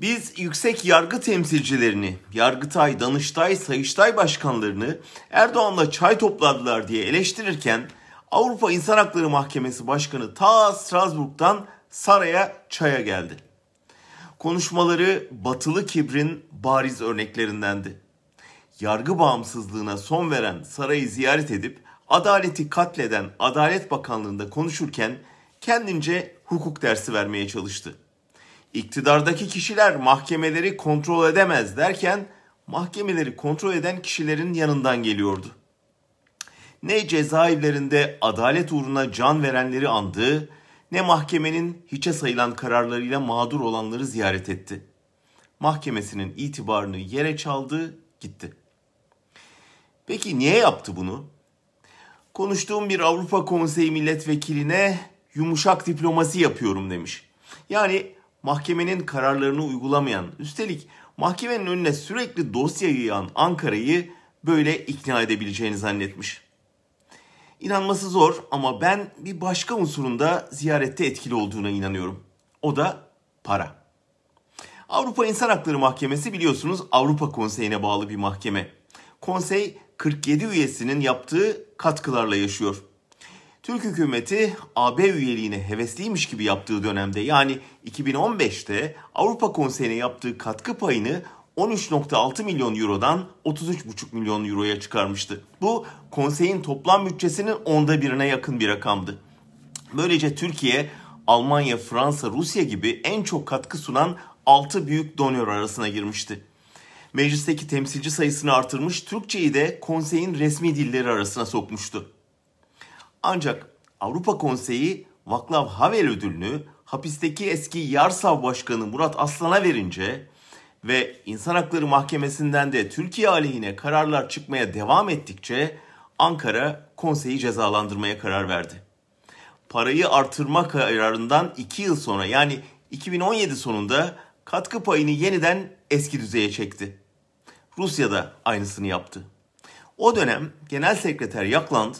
Biz yüksek yargı temsilcilerini, Yargıtay, Danıştay, Sayıştay başkanlarını Erdoğan'la çay topladılar diye eleştirirken Avrupa İnsan Hakları Mahkemesi Başkanı ta Strasbourg'dan saraya çaya geldi. Konuşmaları batılı kibrin bariz örneklerindendi. Yargı bağımsızlığına son veren sarayı ziyaret edip adaleti katleden Adalet Bakanlığı'nda konuşurken kendince hukuk dersi vermeye çalıştı. İktidardaki kişiler mahkemeleri kontrol edemez derken mahkemeleri kontrol eden kişilerin yanından geliyordu. Ne cezaevlerinde adalet uğruna can verenleri andı, ne mahkemenin hiçe sayılan kararlarıyla mağdur olanları ziyaret etti. Mahkemesinin itibarını yere çaldı, gitti. Peki niye yaptı bunu? Konuştuğum bir Avrupa Konseyi milletvekiline yumuşak diplomasi yapıyorum demiş. Yani mahkemenin kararlarını uygulamayan, üstelik mahkemenin önüne sürekli dosya yığan Ankara'yı böyle ikna edebileceğini zannetmiş. İnanması zor ama ben bir başka unsurun da ziyarette etkili olduğuna inanıyorum. O da para. Avrupa İnsan Hakları Mahkemesi biliyorsunuz Avrupa Konseyi'ne bağlı bir mahkeme. Konsey 47 üyesinin yaptığı katkılarla yaşıyor. Türk hükümeti AB üyeliğine hevesliymiş gibi yaptığı dönemde yani 2015'te Avrupa Konseyi'ne yaptığı katkı payını 13.6 milyon eurodan 33.5 milyon euroya çıkarmıştı. Bu konseyin toplam bütçesinin onda birine yakın bir rakamdı. Böylece Türkiye, Almanya, Fransa, Rusya gibi en çok katkı sunan 6 büyük donör arasına girmişti. Meclisteki temsilci sayısını artırmış, Türkçeyi de konseyin resmi dilleri arasına sokmuştu. Ancak Avrupa Konseyi Václav Havel ödülünü hapisteki eski Yarsav Başkanı Murat Aslan'a verince ve İnsan Hakları Mahkemesi'nden de Türkiye aleyhine kararlar çıkmaya devam ettikçe Ankara konseyi cezalandırmaya karar verdi. Parayı artırma kararından 2 yıl sonra yani 2017 sonunda katkı payını yeniden eski düzeye çekti. Rusya da aynısını yaptı. O dönem Genel Sekreter Yakland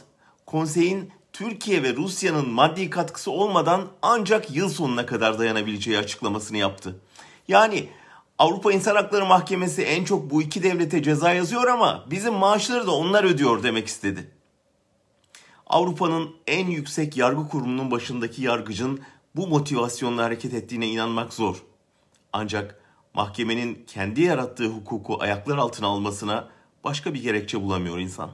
konseyin Türkiye ve Rusya'nın maddi katkısı olmadan ancak yıl sonuna kadar dayanabileceği açıklamasını yaptı. Yani Avrupa İnsan Hakları Mahkemesi en çok bu iki devlete ceza yazıyor ama bizim maaşları da onlar ödüyor demek istedi. Avrupa'nın en yüksek yargı kurumunun başındaki yargıcın bu motivasyonla hareket ettiğine inanmak zor. Ancak mahkemenin kendi yarattığı hukuku ayaklar altına almasına başka bir gerekçe bulamıyor insan.